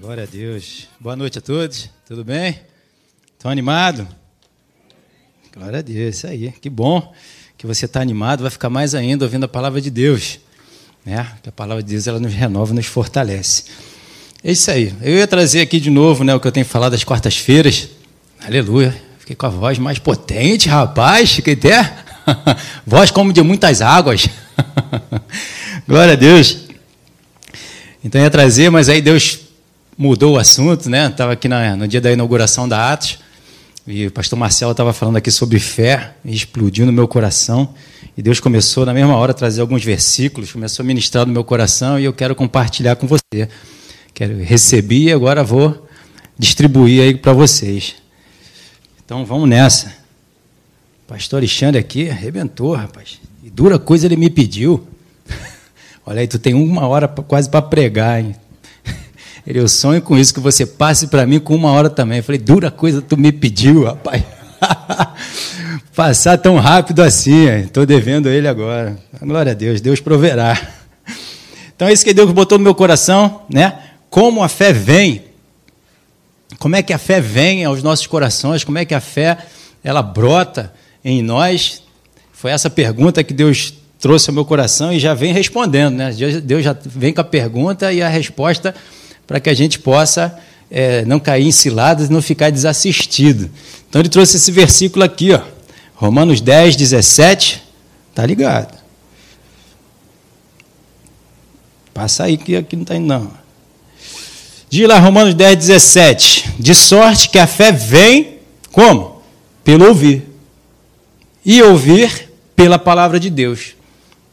Glória a Deus. Boa noite a todos. Tudo bem? Estão animados? Glória a Deus, isso aí. Que bom que você está animado, vai ficar mais ainda ouvindo a palavra de Deus. Né? Que a palavra de Deus ela nos renova, nos fortalece. É isso aí. Eu ia trazer aqui de novo né, o que eu tenho falado das quartas-feiras. Aleluia. Fiquei com a voz mais potente, rapaz. Fiquei até. voz como de muitas águas. Glória a Deus. Então ia trazer, mas aí Deus mudou o assunto, né? Estava aqui na, no dia da inauguração da Atos e o pastor Marcelo estava falando aqui sobre fé e explodiu no meu coração. E Deus começou na mesma hora a trazer alguns versículos, começou a ministrar no meu coração e eu quero compartilhar com você. Quero receber e agora vou distribuir aí para vocês. Então vamos nessa. O pastor Alexandre aqui arrebentou, rapaz. E dura coisa ele me pediu. Olha aí, tu tem uma hora quase para pregar, hein? Ele, eu sonho com isso, que você passe para mim com uma hora também. Eu falei, dura coisa tu me pediu, rapaz. Passar tão rápido assim, estou devendo ele agora. Glória a Deus, Deus proverá. Então é isso que Deus botou no meu coração, né? Como a fé vem. Como é que a fé vem aos nossos corações? Como é que a fé ela brota em nós? Foi essa pergunta que Deus trouxe ao meu coração e já vem respondendo, né? Deus já vem com a pergunta e a resposta para que a gente possa é, não cair em ciladas e não ficar desassistido. Então ele trouxe esse versículo aqui, ó, Romanos 10, 17. Tá ligado? Passa aí que aqui não está indo, não. Diz lá Romanos 10, 17. De sorte que a fé vem como? Pelo ouvir. E ouvir pela palavra de Deus.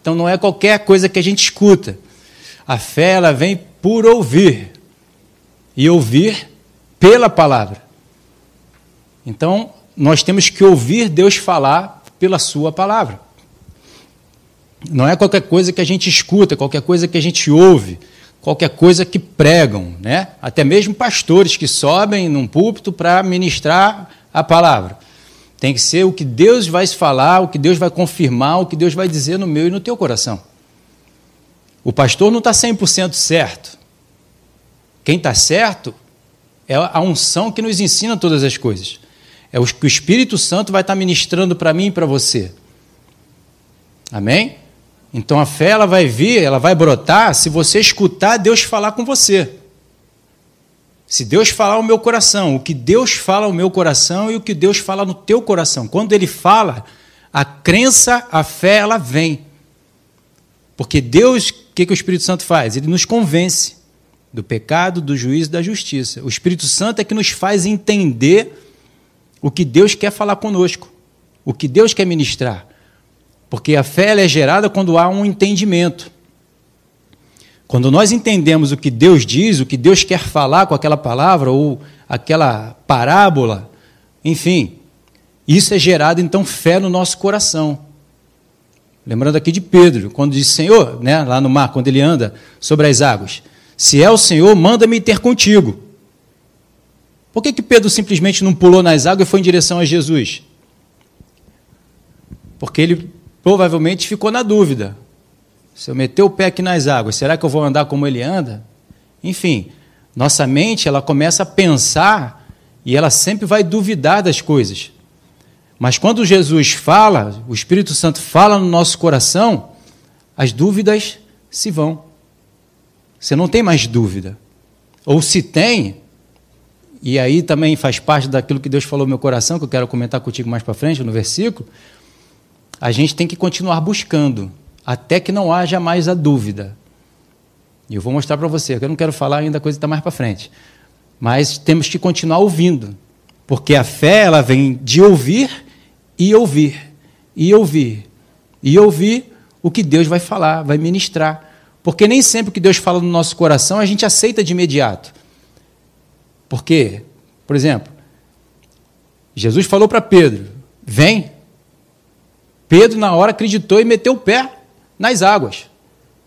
Então não é qualquer coisa que a gente escuta. A fé ela vem por ouvir e ouvir pela palavra. Então, nós temos que ouvir Deus falar pela Sua palavra. Não é qualquer coisa que a gente escuta, qualquer coisa que a gente ouve, qualquer coisa que pregam, né? Até mesmo pastores que sobem num púlpito para ministrar a palavra. Tem que ser o que Deus vai falar, o que Deus vai confirmar, o que Deus vai dizer no meu e no teu coração. O pastor não está 100% certo. Quem está certo é a unção que nos ensina todas as coisas. É o que o Espírito Santo vai estar tá ministrando para mim e para você. Amém? Então a fé ela vai vir, ela vai brotar se você escutar Deus falar com você. Se Deus falar o meu coração, o que Deus fala ao meu coração e o que Deus fala no teu coração. Quando ele fala, a crença, a fé, ela vem. Porque Deus, o que, que o Espírito Santo faz? Ele nos convence do pecado, do juízo e da justiça. O Espírito Santo é que nos faz entender o que Deus quer falar conosco, o que Deus quer ministrar. Porque a fé é gerada quando há um entendimento. Quando nós entendemos o que Deus diz, o que Deus quer falar com aquela palavra ou aquela parábola, enfim, isso é gerado então fé no nosso coração. Lembrando aqui de Pedro, quando diz Senhor, né, lá no mar, quando ele anda sobre as águas, se é o Senhor, manda-me ter contigo. Por que, que Pedro simplesmente não pulou nas águas e foi em direção a Jesus? Porque ele provavelmente ficou na dúvida. Se eu meter o pé aqui nas águas, será que eu vou andar como ele anda? Enfim, nossa mente ela começa a pensar e ela sempre vai duvidar das coisas. Mas quando Jesus fala, o Espírito Santo fala no nosso coração, as dúvidas se vão. Você não tem mais dúvida. Ou se tem, e aí também faz parte daquilo que Deus falou no meu coração, que eu quero comentar contigo mais para frente, no versículo, a gente tem que continuar buscando, até que não haja mais a dúvida. E eu vou mostrar para você, eu não quero falar ainda a coisa está mais para frente. Mas temos que continuar ouvindo, porque a fé ela vem de ouvir e ouvir, e ouvir, e ouvir o que Deus vai falar, vai ministrar. Porque nem sempre o que Deus fala no nosso coração a gente aceita de imediato. Porque, por exemplo, Jesus falou para Pedro: vem. Pedro, na hora, acreditou e meteu o pé nas águas.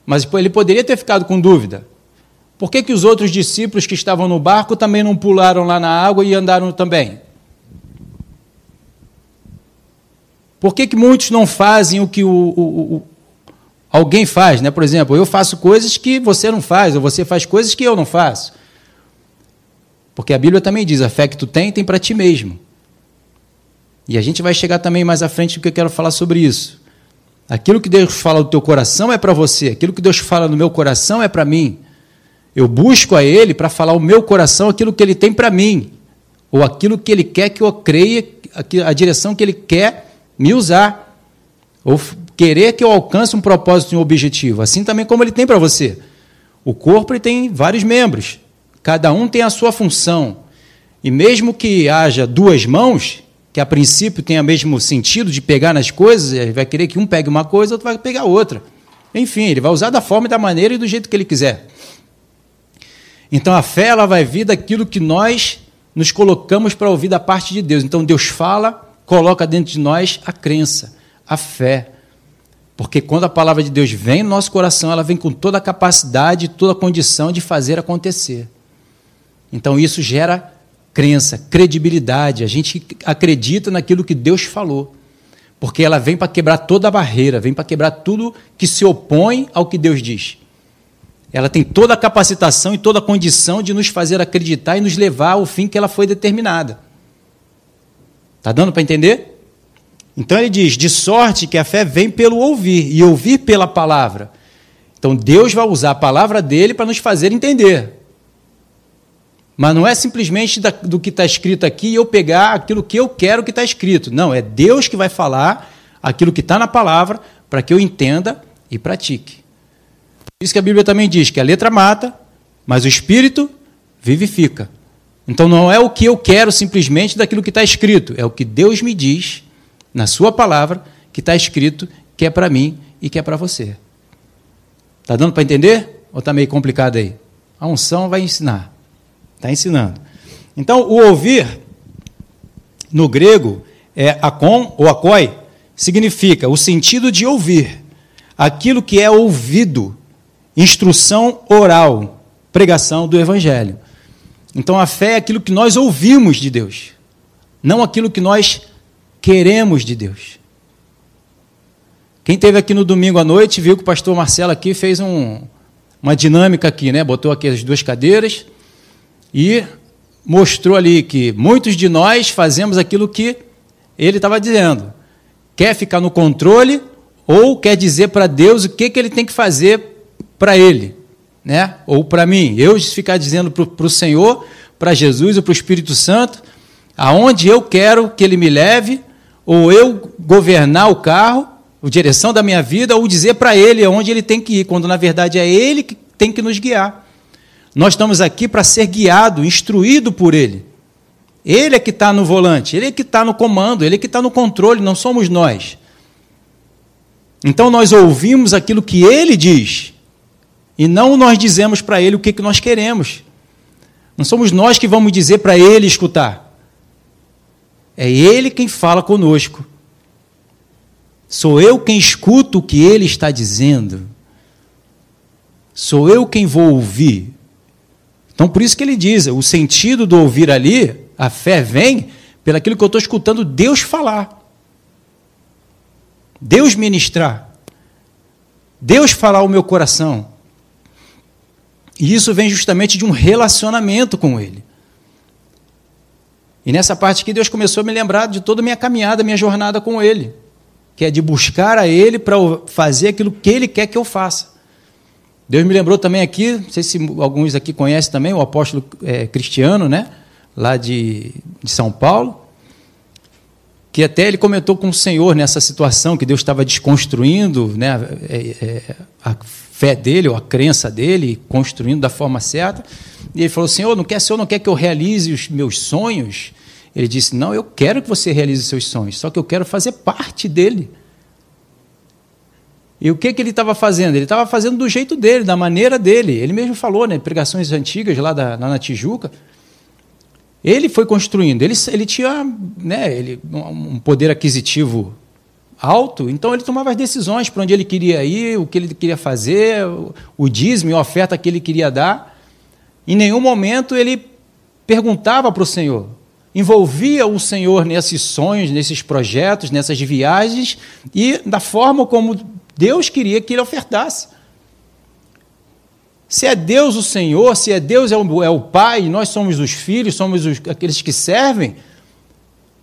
Mas ele poderia ter ficado com dúvida. Por que, que os outros discípulos que estavam no barco também não pularam lá na água e andaram também? Por que, que muitos não fazem o que o, o, alguém faz, né? Por exemplo, eu faço coisas que você não faz, ou você faz coisas que eu não faço. Porque a Bíblia também diz: a fé que tu tem, tem para ti mesmo. E a gente vai chegar também mais à frente porque eu quero falar sobre isso. Aquilo que Deus fala no teu coração é para você, aquilo que Deus fala no meu coração é para mim. Eu busco a Ele para falar o meu coração aquilo que Ele tem para mim, ou aquilo que Ele quer que eu creia, a direção que Ele quer me usar, ou querer que eu alcance um propósito e um objetivo, assim também como Ele tem para você. O corpo ele tem vários membros, cada um tem a sua função, e mesmo que haja duas mãos, que a princípio tem o mesmo sentido de pegar nas coisas, ele vai querer que um pegue uma coisa, outro vai pegar outra. Enfim, ele vai usar da forma e da maneira e do jeito que ele quiser. Então a fé ela vai vir daquilo que nós nos colocamos para ouvir da parte de Deus. Então Deus fala, coloca dentro de nós a crença, a fé. Porque quando a palavra de Deus vem no nosso coração, ela vem com toda a capacidade, toda a condição de fazer acontecer. Então isso gera crença, credibilidade. A gente acredita naquilo que Deus falou. Porque ela vem para quebrar toda a barreira, vem para quebrar tudo que se opõe ao que Deus diz. Ela tem toda a capacitação e toda a condição de nos fazer acreditar e nos levar ao fim que ela foi determinada. Está dando para entender? Então ele diz: de sorte que a fé vem pelo ouvir, e ouvir pela palavra. Então Deus vai usar a palavra dele para nos fazer entender. Mas não é simplesmente do que está escrito aqui e eu pegar aquilo que eu quero que está escrito. Não, é Deus que vai falar aquilo que está na palavra para que eu entenda e pratique. Por isso que a Bíblia também diz que a letra mata, mas o Espírito vivifica. Então não é o que eu quero simplesmente daquilo que está escrito, é o que Deus me diz na Sua palavra que está escrito que é para mim e que é para você. Está dando para entender? Ou está meio complicado aí? A unção vai ensinar. Está ensinando. Então, o ouvir, no grego, é akon ou akoi, significa o sentido de ouvir, aquilo que é ouvido, instrução oral, pregação do Evangelho. Então, a fé é aquilo que nós ouvimos de Deus, não aquilo que nós queremos de Deus. Quem teve aqui no domingo à noite viu que o pastor Marcelo aqui fez um, uma dinâmica aqui, né? Botou aqui as duas cadeiras e mostrou ali que muitos de nós fazemos aquilo que ele estava dizendo. Quer ficar no controle ou quer dizer para Deus o que, que ele tem que fazer para ele, né? ou para mim. Eu ficar dizendo para o Senhor, para Jesus ou para o Espírito Santo, aonde eu quero que ele me leve, ou eu governar o carro, a direção da minha vida, ou dizer para ele aonde ele tem que ir, quando na verdade é ele que tem que nos guiar. Nós estamos aqui para ser guiado, instruído por Ele. Ele é que está no volante, Ele é que está no comando, Ele é que está no controle, não somos nós. Então nós ouvimos aquilo que Ele diz, e não nós dizemos para Ele o que, que nós queremos. Não somos nós que vamos dizer para Ele escutar. É Ele quem fala conosco. Sou eu quem escuto o que Ele está dizendo. Sou eu quem vou ouvir. Então, por isso que ele diz: o sentido do ouvir ali, a fé vem pelaquilo que eu estou escutando Deus falar. Deus ministrar. Deus falar o meu coração. E isso vem justamente de um relacionamento com Ele. E nessa parte aqui, Deus começou a me lembrar de toda a minha caminhada, minha jornada com Ele, que é de buscar a Ele para fazer aquilo que Ele quer que eu faça. Deus me lembrou também aqui, não sei se alguns aqui conhecem também, o apóstolo é, Cristiano, né? lá de, de São Paulo, que até ele comentou com o Senhor nessa situação que Deus estava desconstruindo né, é, é, a fé dele, ou a crença dele, construindo da forma certa. E ele falou: Senhor, não quer, Senhor não quer que eu realize os meus sonhos? Ele disse: Não, eu quero que você realize seus sonhos, só que eu quero fazer parte dele. E o que, que ele estava fazendo? Ele estava fazendo do jeito dele, da maneira dele. Ele mesmo falou, né, pregações antigas lá, da, na Tijuca. Ele foi construindo. Ele, ele tinha né, ele, um poder aquisitivo alto, então ele tomava as decisões para onde ele queria ir, o que ele queria fazer, o dízimo, a oferta que ele queria dar. Em nenhum momento ele perguntava para o Senhor, envolvia o Senhor nesses sonhos, nesses projetos, nessas viagens e da forma como Deus queria que ele ofertasse. Se é Deus o Senhor, se é Deus é o, é Pai, nós somos os filhos, somos os, aqueles que servem,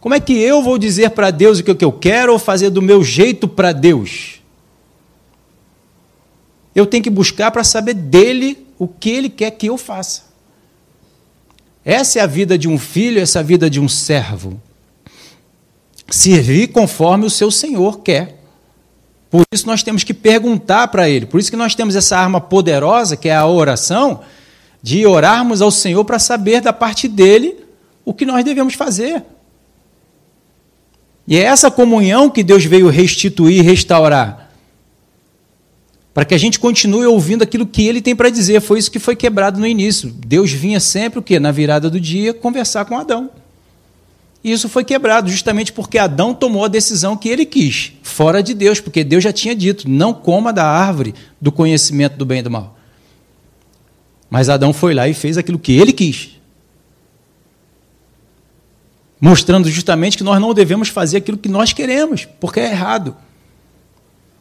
como é que eu vou dizer para Deus o que eu quero ou fazer do meu jeito para Deus? Eu tenho que buscar para saber dele o que ele quer que eu faça. Essa é a vida de um filho, essa é a vida de um servo. Servir conforme o seu Senhor quer. Por isso nós temos que perguntar para Ele. Por isso que nós temos essa arma poderosa, que é a oração, de orarmos ao Senhor para saber da parte dele o que nós devemos fazer. E é essa comunhão que Deus veio restituir, restaurar. Para que a gente continue ouvindo aquilo que ele tem para dizer. Foi isso que foi quebrado no início. Deus vinha sempre o quê? Na virada do dia conversar com Adão. E isso foi quebrado justamente porque Adão tomou a decisão que ele quis, fora de Deus, porque Deus já tinha dito: não coma da árvore do conhecimento do bem e do mal. Mas Adão foi lá e fez aquilo que ele quis. Mostrando justamente que nós não devemos fazer aquilo que nós queremos, porque é errado.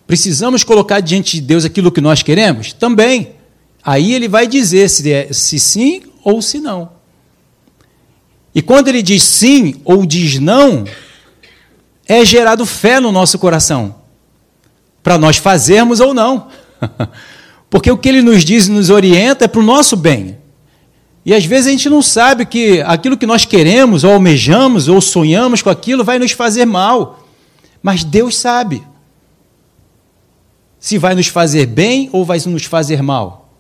Precisamos colocar diante de Deus aquilo que nós queremos? Também. Aí ele vai dizer se, é, se sim ou se não. E quando ele diz sim ou diz não, é gerado fé no nosso coração, para nós fazermos ou não. Porque o que ele nos diz e nos orienta é para o nosso bem. E às vezes a gente não sabe que aquilo que nós queremos, ou almejamos, ou sonhamos com aquilo, vai nos fazer mal. Mas Deus sabe se vai nos fazer bem ou vai nos fazer mal.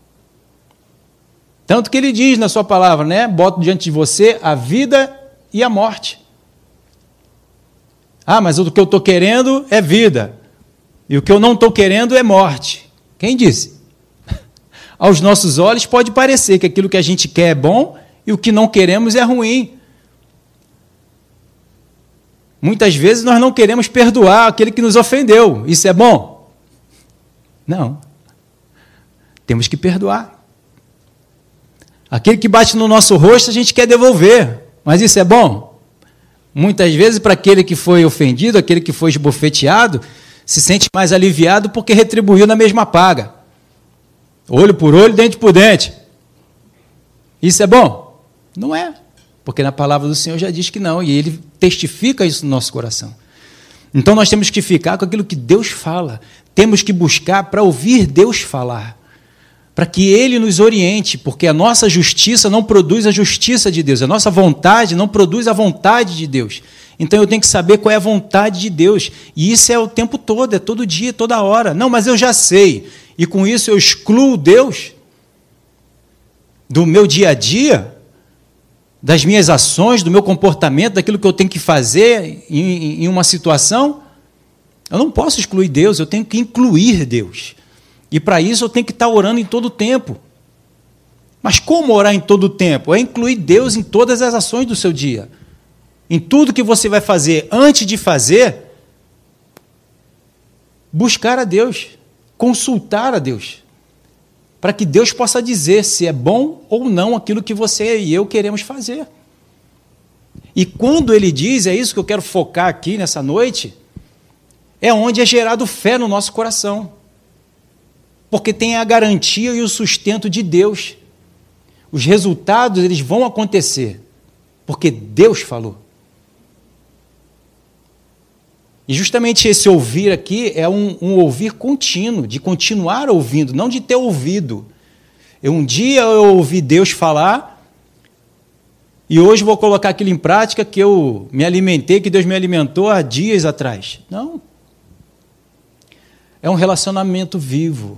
Tanto que ele diz na sua palavra, né? Boto diante de você a vida e a morte. Ah, mas o que eu estou querendo é vida. E o que eu não estou querendo é morte. Quem disse? Aos nossos olhos pode parecer que aquilo que a gente quer é bom e o que não queremos é ruim. Muitas vezes nós não queremos perdoar aquele que nos ofendeu. Isso é bom? Não. Temos que perdoar. Aquele que bate no nosso rosto, a gente quer devolver. Mas isso é bom? Muitas vezes, para aquele que foi ofendido, aquele que foi esbofeteado, se sente mais aliviado porque retribuiu na mesma paga. Olho por olho, dente por dente. Isso é bom? Não é. Porque na palavra do Senhor já diz que não, e ele testifica isso no nosso coração. Então nós temos que ficar com aquilo que Deus fala. Temos que buscar para ouvir Deus falar para que Ele nos oriente, porque a nossa justiça não produz a justiça de Deus, a nossa vontade não produz a vontade de Deus. Então eu tenho que saber qual é a vontade de Deus, e isso é o tempo todo, é todo dia, toda hora. Não, mas eu já sei, e com isso eu excluo Deus do meu dia a dia, das minhas ações, do meu comportamento, daquilo que eu tenho que fazer em, em uma situação. Eu não posso excluir Deus, eu tenho que incluir Deus. E para isso eu tenho que estar orando em todo o tempo. Mas como orar em todo o tempo? É incluir Deus em todas as ações do seu dia. Em tudo que você vai fazer antes de fazer, buscar a Deus, consultar a Deus, para que Deus possa dizer se é bom ou não aquilo que você e eu queremos fazer. E quando ele diz, é isso que eu quero focar aqui nessa noite, é onde é gerado fé no nosso coração porque tem a garantia e o sustento de Deus. Os resultados eles vão acontecer, porque Deus falou. E justamente esse ouvir aqui é um, um, ouvir contínuo, de continuar ouvindo, não de ter ouvido. Eu, um dia eu ouvi Deus falar, e hoje vou colocar aquilo em prática que eu me alimentei, que Deus me alimentou há dias atrás. Não. É um relacionamento vivo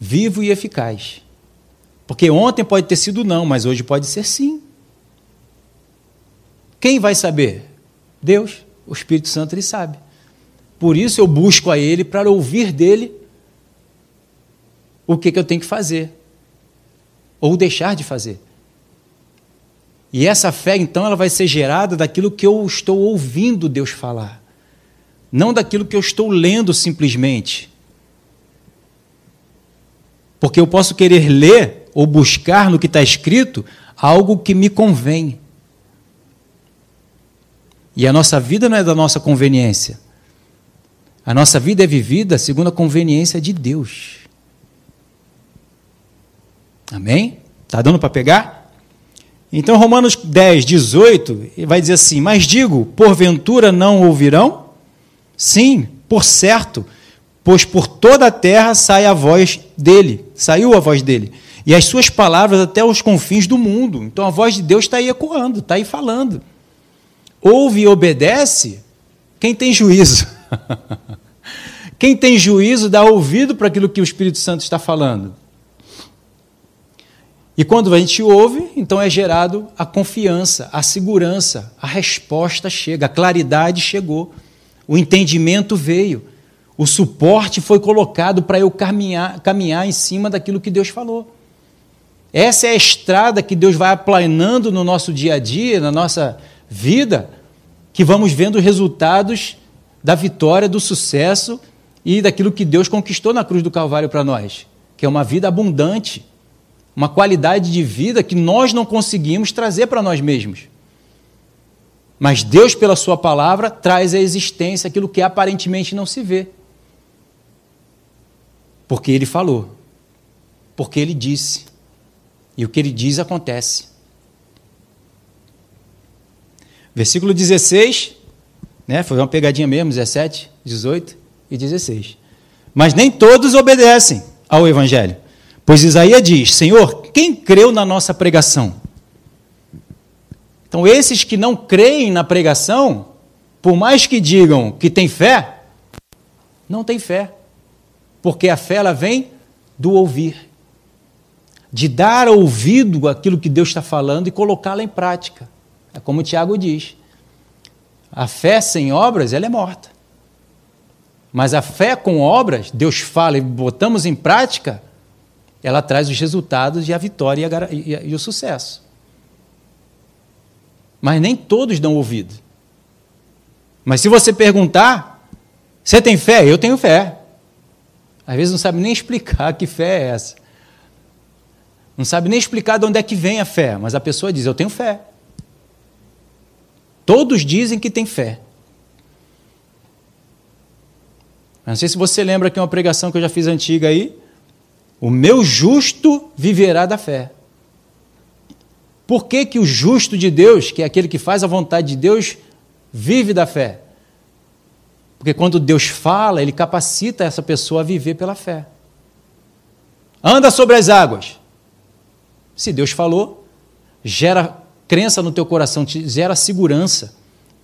vivo e eficaz. Porque ontem pode ter sido não, mas hoje pode ser sim. Quem vai saber? Deus, o Espírito Santo, ele sabe. Por isso eu busco a Ele para ouvir dele o que, que eu tenho que fazer, ou deixar de fazer. E essa fé, então, ela vai ser gerada daquilo que eu estou ouvindo Deus falar, não daquilo que eu estou lendo simplesmente. Porque eu posso querer ler ou buscar no que está escrito algo que me convém. E a nossa vida não é da nossa conveniência. A nossa vida é vivida segundo a conveniência de Deus. Amém? Está dando para pegar? Então, Romanos 10, 18, vai dizer assim: Mas digo, porventura não ouvirão? Sim, por certo, pois por toda a terra sai a voz dele, saiu a voz dele, e as suas palavras até os confins do mundo. Então a voz de Deus está aí ecoando, está aí falando. Ouve e obedece quem tem juízo. quem tem juízo dá ouvido para aquilo que o Espírito Santo está falando. E quando a gente ouve, então é gerado a confiança, a segurança, a resposta chega, a claridade chegou, o entendimento veio, o suporte foi colocado para eu caminhar, caminhar em cima daquilo que Deus falou. Essa é a estrada que Deus vai aplanando no nosso dia a dia, na nossa vida, que vamos vendo resultados da vitória, do sucesso e daquilo que Deus conquistou na cruz do Calvário para nós, que é uma vida abundante uma qualidade de vida que nós não conseguimos trazer para nós mesmos. Mas Deus, pela Sua palavra, traz à existência aquilo que aparentemente não se vê. Porque Ele falou, porque Ele disse, e o que Ele diz acontece. Versículo 16, né, foi uma pegadinha mesmo, 17, 18 e 16. Mas nem todos obedecem ao Evangelho. Pois Isaías diz: Senhor, quem creu na nossa pregação? Então, esses que não creem na pregação, por mais que digam que tem fé, não tem fé. Porque a fé ela vem do ouvir, de dar ouvido àquilo que Deus está falando e colocá-la em prática. É como o Tiago diz: a fé sem obras ela é morta. Mas a fé com obras, Deus fala e botamos em prática, ela traz os resultados e a vitória e, a, e, e o sucesso. Mas nem todos dão ouvido. Mas se você perguntar, você tem fé? Eu tenho fé. Às vezes não sabe nem explicar que fé é essa. Não sabe nem explicar de onde é que vem a fé, mas a pessoa diz: Eu tenho fé. Todos dizem que tem fé. Não sei se você lembra que uma pregação que eu já fiz antiga aí, o meu justo viverá da fé. Por que, que o justo de Deus, que é aquele que faz a vontade de Deus, vive da fé? Porque quando Deus fala, ele capacita essa pessoa a viver pela fé. Anda sobre as águas. Se Deus falou, gera crença no teu coração, te gera segurança.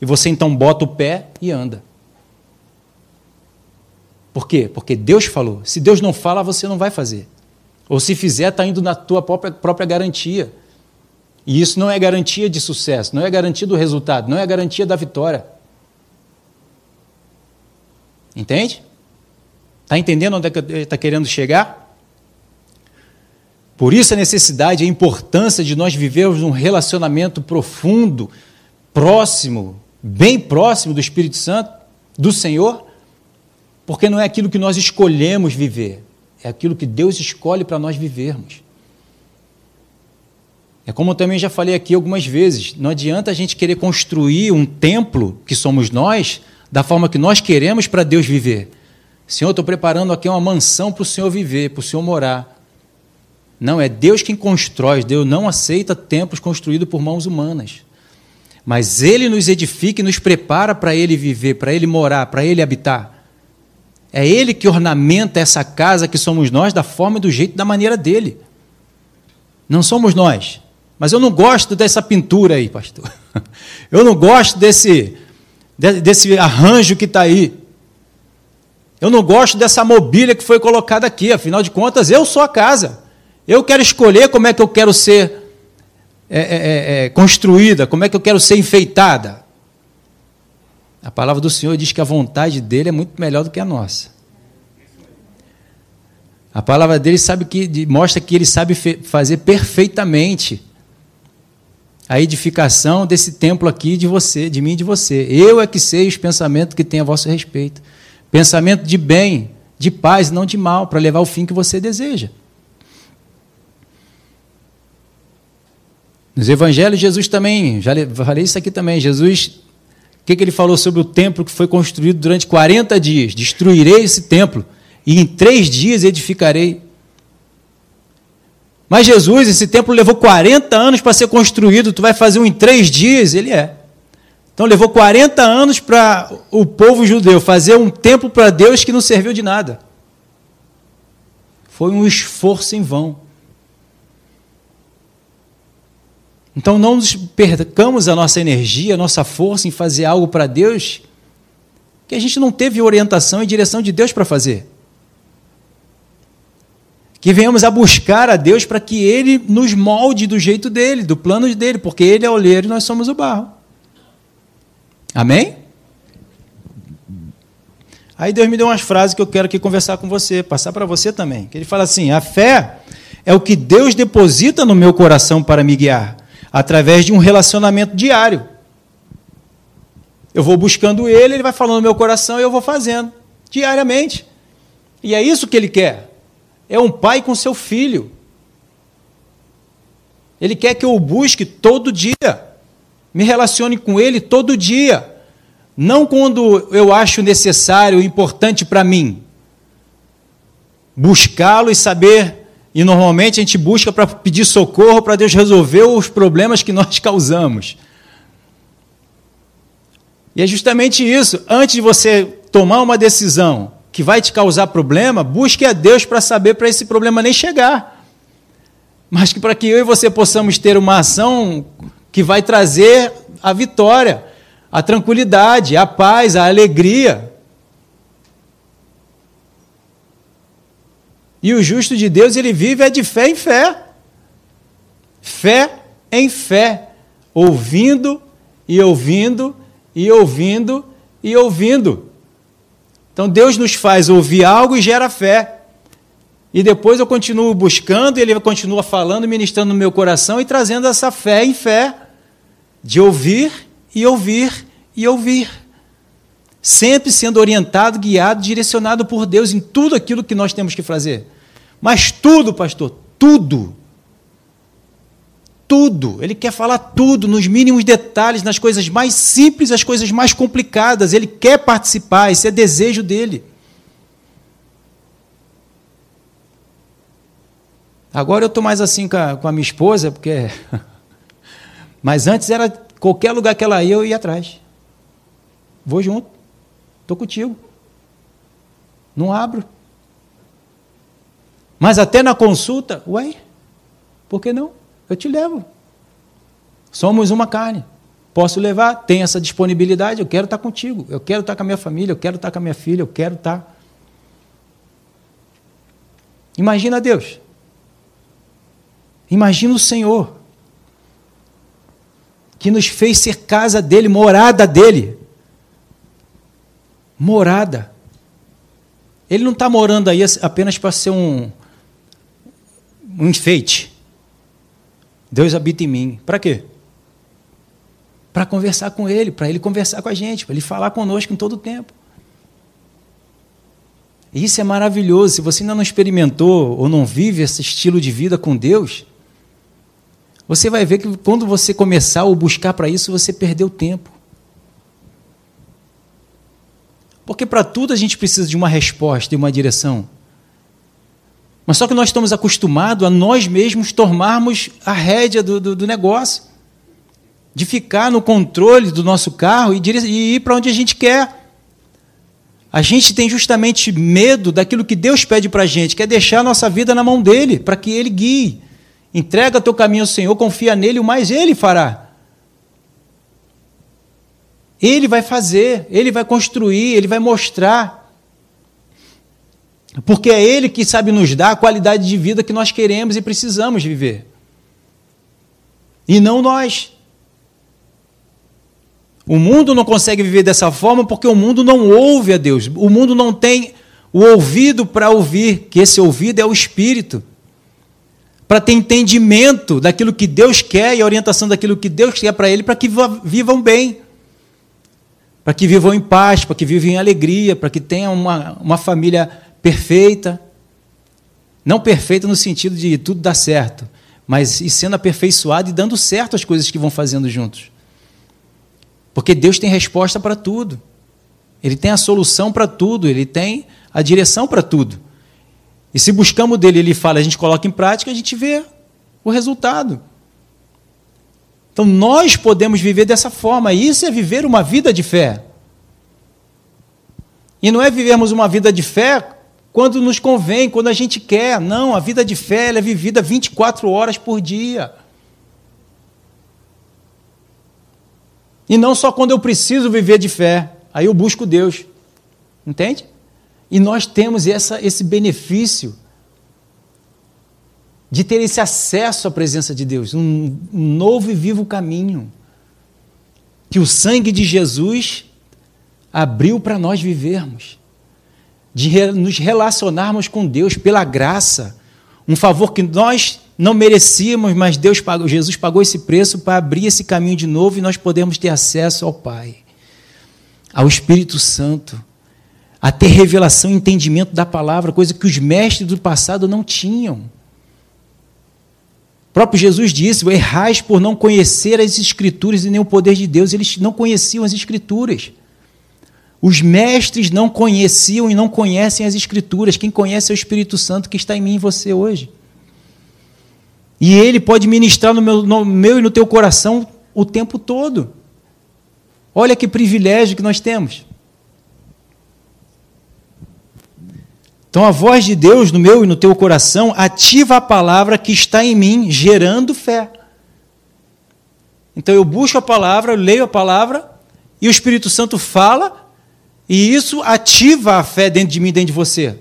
E você então bota o pé e anda. Por quê? Porque Deus falou. Se Deus não fala, você não vai fazer. Ou se fizer, está indo na tua própria, própria garantia. E isso não é garantia de sucesso, não é garantia do resultado, não é garantia da vitória. Entende? Está entendendo onde é está querendo chegar? Por isso a necessidade, a importância de nós vivermos um relacionamento profundo, próximo, bem próximo do Espírito Santo, do Senhor, porque não é aquilo que nós escolhemos viver, é aquilo que Deus escolhe para nós vivermos. É como eu também já falei aqui algumas vezes: não adianta a gente querer construir um templo, que somos nós, da forma que nós queremos para Deus viver. Senhor, estou preparando aqui uma mansão para o Senhor viver, para o Senhor morar. Não, é Deus quem constrói. Deus não aceita templos construídos por mãos humanas. Mas Ele nos edifica e nos prepara para Ele viver, para Ele morar, para Ele habitar. É Ele que ornamenta essa casa que somos nós da forma do jeito, da maneira dele. Não somos nós. Mas eu não gosto dessa pintura aí, pastor. Eu não gosto desse, desse arranjo que está aí. Eu não gosto dessa mobília que foi colocada aqui. Afinal de contas, eu sou a casa. Eu quero escolher como é que eu quero ser é, é, é, é construída, como é que eu quero ser enfeitada. A palavra do Senhor diz que a vontade dele é muito melhor do que a nossa. A palavra dele sabe que mostra que ele sabe fazer perfeitamente a edificação desse templo aqui de você, de mim e de você. Eu é que sei os pensamentos que tem a vosso respeito. Pensamento de bem, de paz, não de mal, para levar o fim que você deseja. Nos evangelhos, Jesus também, já falei isso aqui também, Jesus que, que ele falou sobre o templo que foi construído durante 40 dias? Destruirei esse templo e em três dias edificarei. Mas Jesus, esse templo levou 40 anos para ser construído, tu vai fazer um em três dias? Ele é. Então levou 40 anos para o povo judeu fazer um templo para Deus que não serviu de nada. Foi um esforço em vão. Então não nos percamos a nossa energia, a nossa força em fazer algo para Deus que a gente não teve orientação e direção de Deus para fazer. Que venhamos a buscar a Deus para que Ele nos molde do jeito dele, do plano dele, porque Ele é o oleiro e nós somos o barro. Amém? Aí Deus me deu umas frases que eu quero aqui conversar com você, passar para você também. Ele fala assim: a fé é o que Deus deposita no meu coração para me guiar através de um relacionamento diário. Eu vou buscando ele, ele vai falando no meu coração e eu vou fazendo diariamente. E é isso que ele quer. É um pai com seu filho. Ele quer que eu o busque todo dia. Me relacione com ele todo dia. Não quando eu acho necessário, importante para mim. Buscá-lo e saber e normalmente a gente busca para pedir socorro para Deus resolver os problemas que nós causamos. E é justamente isso. Antes de você tomar uma decisão que vai te causar problema, busque a Deus para saber para esse problema nem chegar. Mas que para que eu e você possamos ter uma ação que vai trazer a vitória, a tranquilidade, a paz, a alegria. E o justo de Deus, ele vive é de fé em fé. Fé em fé. Ouvindo e ouvindo e ouvindo e ouvindo. Então Deus nos faz ouvir algo e gera fé. E depois eu continuo buscando, ele continua falando, ministrando no meu coração e trazendo essa fé em fé, de ouvir e ouvir e ouvir sempre sendo orientado, guiado, direcionado por Deus em tudo aquilo que nós temos que fazer. Mas tudo, pastor, tudo. Tudo. Ele quer falar tudo, nos mínimos detalhes, nas coisas mais simples, as coisas mais complicadas. Ele quer participar, esse é desejo dele. Agora eu estou mais assim com a, com a minha esposa, porque. Mas antes era qualquer lugar que ela ia, eu ia atrás. Vou junto. Estou contigo. Não abro. Mas até na consulta, ué, por que não? Eu te levo. Somos uma carne. Posso levar, tem essa disponibilidade, eu quero estar contigo, eu quero estar com a minha família, eu quero estar com a minha filha, eu quero estar. Imagina Deus. Imagina o Senhor, que nos fez ser casa dele, morada dele morada. Ele não está morando aí apenas para ser um, um enfeite. Deus habita em mim. Para quê? Para conversar com Ele, para Ele conversar com a gente, para Ele falar conosco em todo o tempo. Isso é maravilhoso. Se você ainda não experimentou ou não vive esse estilo de vida com Deus, você vai ver que quando você começar ou buscar para isso, você perdeu tempo. Porque para tudo a gente precisa de uma resposta e uma direção. Mas só que nós estamos acostumados a nós mesmos tomarmos a rédea do, do, do negócio, de ficar no controle do nosso carro e, e ir para onde a gente quer. A gente tem justamente medo daquilo que Deus pede para a gente, que é deixar a nossa vida na mão dele, para que ele guie. Entrega teu caminho ao Senhor, confia nele, o mais ele fará. Ele vai fazer, ele vai construir, ele vai mostrar. Porque é ele que sabe nos dar a qualidade de vida que nós queremos e precisamos viver. E não nós. O mundo não consegue viver dessa forma porque o mundo não ouve a Deus. O mundo não tem o ouvido para ouvir, que esse ouvido é o espírito. Para ter entendimento daquilo que Deus quer e orientação daquilo que Deus quer para ele, para que vivam bem para que vivam em paz, para que vivam em alegria, para que tenham uma, uma família perfeita. Não perfeita no sentido de tudo dar certo, mas e sendo aperfeiçoado e dando certo as coisas que vão fazendo juntos. Porque Deus tem resposta para tudo. Ele tem a solução para tudo, ele tem a direção para tudo. E se buscamos dele, ele fala, a gente coloca em prática, a gente vê o resultado. Então nós podemos viver dessa forma, isso é viver uma vida de fé. E não é vivermos uma vida de fé quando nos convém, quando a gente quer. Não, a vida de fé é vivida 24 horas por dia. E não só quando eu preciso viver de fé, aí eu busco Deus. Entende? E nós temos essa, esse benefício de ter esse acesso à presença de Deus, um, novo e vivo caminho que o sangue de Jesus abriu para nós vivermos, de nos relacionarmos com Deus pela graça, um favor que nós não merecíamos, mas Deus pagou, Jesus pagou esse preço para abrir esse caminho de novo e nós podemos ter acesso ao Pai, ao Espírito Santo, a ter revelação e entendimento da palavra, coisa que os mestres do passado não tinham. Próprio Jesus disse: errais por não conhecer as Escrituras e nem o poder de Deus. Eles não conheciam as Escrituras. Os mestres não conheciam e não conhecem as Escrituras. Quem conhece é o Espírito Santo que está em mim e você hoje. E ele pode ministrar no meu, no meu e no teu coração o tempo todo. Olha que privilégio que nós temos. Então a voz de Deus no meu e no teu coração ativa a palavra que está em mim, gerando fé. Então eu busco a palavra, eu leio a palavra, e o Espírito Santo fala, e isso ativa a fé dentro de mim, dentro de você.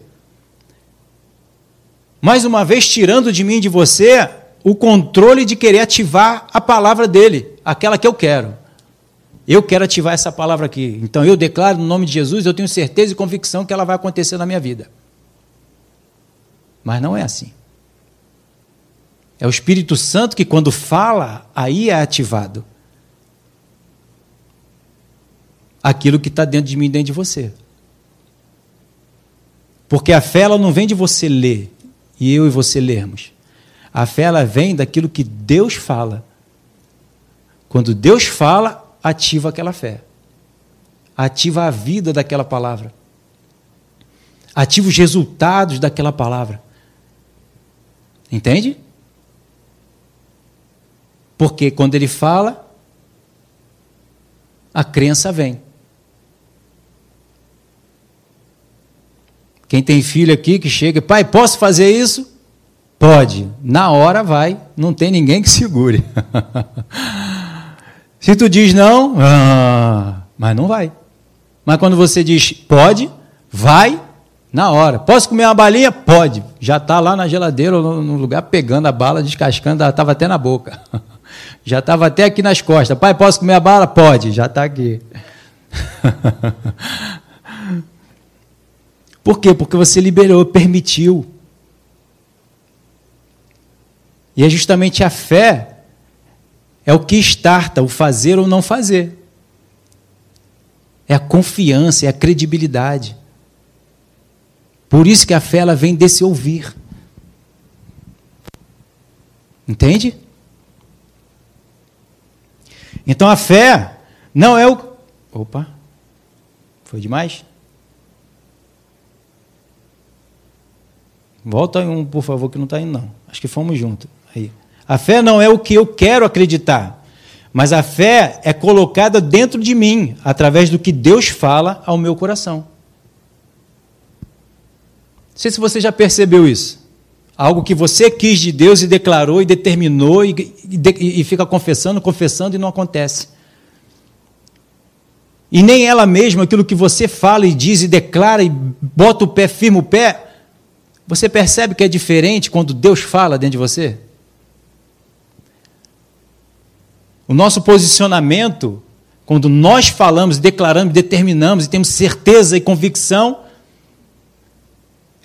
Mais uma vez, tirando de mim de você o controle de querer ativar a palavra dele, aquela que eu quero. Eu quero ativar essa palavra aqui. Então eu declaro no nome de Jesus, eu tenho certeza e convicção que ela vai acontecer na minha vida. Mas não é assim. É o Espírito Santo que, quando fala, aí é ativado aquilo que está dentro de mim, dentro de você. Porque a fé ela não vem de você ler e eu e você lermos. A fé ela vem daquilo que Deus fala. Quando Deus fala, ativa aquela fé. Ativa a vida daquela palavra. Ativa os resultados daquela palavra. Entende? Porque quando ele fala, a crença vem. Quem tem filho aqui que chega, pai, posso fazer isso? Pode. Na hora vai, não tem ninguém que segure. Se tu diz não, ah, mas não vai. Mas quando você diz pode, vai na hora. Posso comer uma balinha? Pode. Já está lá na geladeira ou no lugar pegando a bala, descascando, estava até na boca. Já estava até aqui nas costas. Pai, posso comer a bala? Pode. Já está aqui. Por quê? Porque você liberou, permitiu. E é justamente a fé é o que estarta o fazer ou não fazer. É a confiança, é a credibilidade. Por isso que a fé ela vem desse ouvir. Entende? Então a fé não é o. Opa! Foi demais? Volta um, por favor, que não está indo, não. Acho que fomos juntos. Aí. A fé não é o que eu quero acreditar, mas a fé é colocada dentro de mim, através do que Deus fala ao meu coração. Não sei se você já percebeu isso. Algo que você quis de Deus e declarou e determinou e, e, e fica confessando, confessando e não acontece. E nem ela mesma, aquilo que você fala e diz e declara e bota o pé, firma o pé, você percebe que é diferente quando Deus fala dentro de você? O nosso posicionamento, quando nós falamos, declaramos, determinamos e temos certeza e convicção,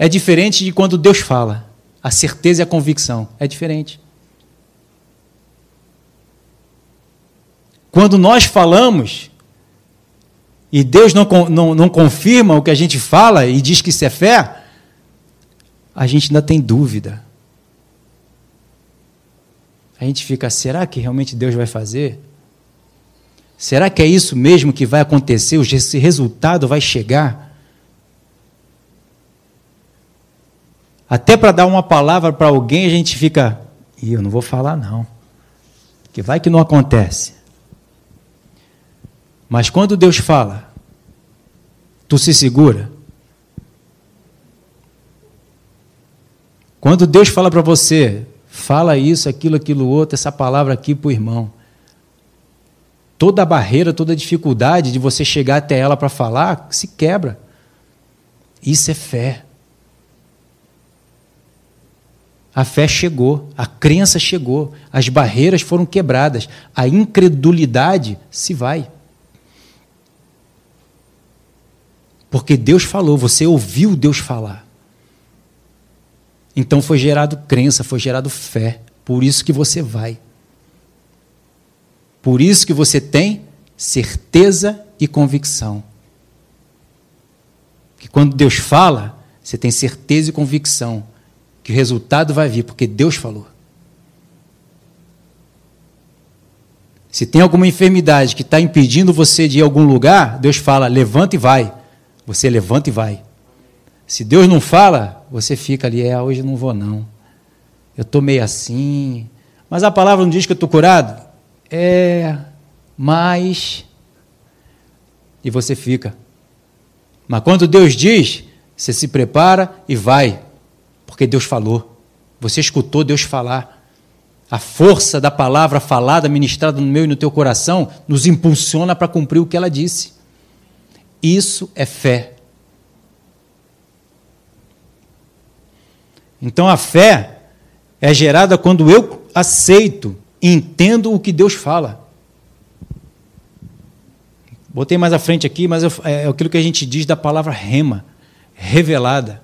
é diferente de quando Deus fala. A certeza e a convicção é diferente. Quando nós falamos e Deus não, não, não confirma o que a gente fala e diz que isso é fé, a gente ainda tem dúvida a gente fica, será que realmente Deus vai fazer? Será que é isso mesmo que vai acontecer? Esse resultado vai chegar? Até para dar uma palavra para alguém, a gente fica E eu não vou falar, não. Que vai que não acontece. Mas quando Deus fala, tu se segura. Quando Deus fala para você, fala isso, aquilo, aquilo outro, essa palavra aqui para o irmão. Toda a barreira, toda a dificuldade de você chegar até ela para falar, se quebra. Isso é fé. A fé chegou, a crença chegou, as barreiras foram quebradas, a incredulidade se vai. Porque Deus falou, você ouviu Deus falar. Então foi gerado crença, foi gerado fé. Por isso que você vai. Por isso que você tem certeza e convicção. Que quando Deus fala, você tem certeza e convicção que o resultado vai vir, porque Deus falou. Se tem alguma enfermidade que está impedindo você de ir a algum lugar, Deus fala: levanta e vai. Você levanta e vai. Se Deus não fala, você fica ali, é, hoje não vou não. Eu estou meio assim. Mas a palavra não diz que eu estou curado? É, mas. E você fica. Mas quando Deus diz, você se prepara e vai. Porque Deus falou. Você escutou Deus falar. A força da palavra falada, ministrada no meu e no teu coração, nos impulsiona para cumprir o que ela disse. Isso é fé. Então a fé é gerada quando eu aceito, entendo o que Deus fala. Botei mais à frente aqui, mas é aquilo que a gente diz da palavra rema, revelada.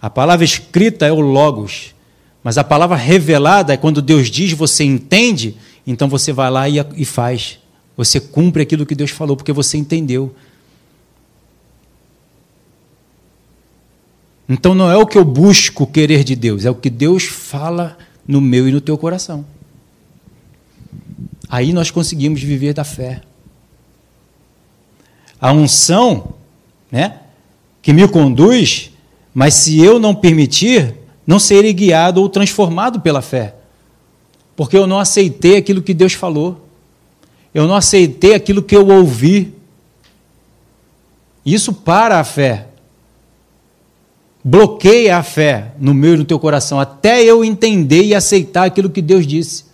A palavra escrita é o logos, mas a palavra revelada é quando Deus diz, você entende, então você vai lá e faz. Você cumpre aquilo que Deus falou, porque você entendeu. Então não é o que eu busco querer de Deus, é o que Deus fala no meu e no teu coração. Aí nós conseguimos viver da fé. A unção, né, que me conduz, mas se eu não permitir, não serei guiado ou transformado pela fé. Porque eu não aceitei aquilo que Deus falou. Eu não aceitei aquilo que eu ouvi. Isso para a fé bloqueia a fé no meu e no teu coração, até eu entender e aceitar aquilo que Deus disse.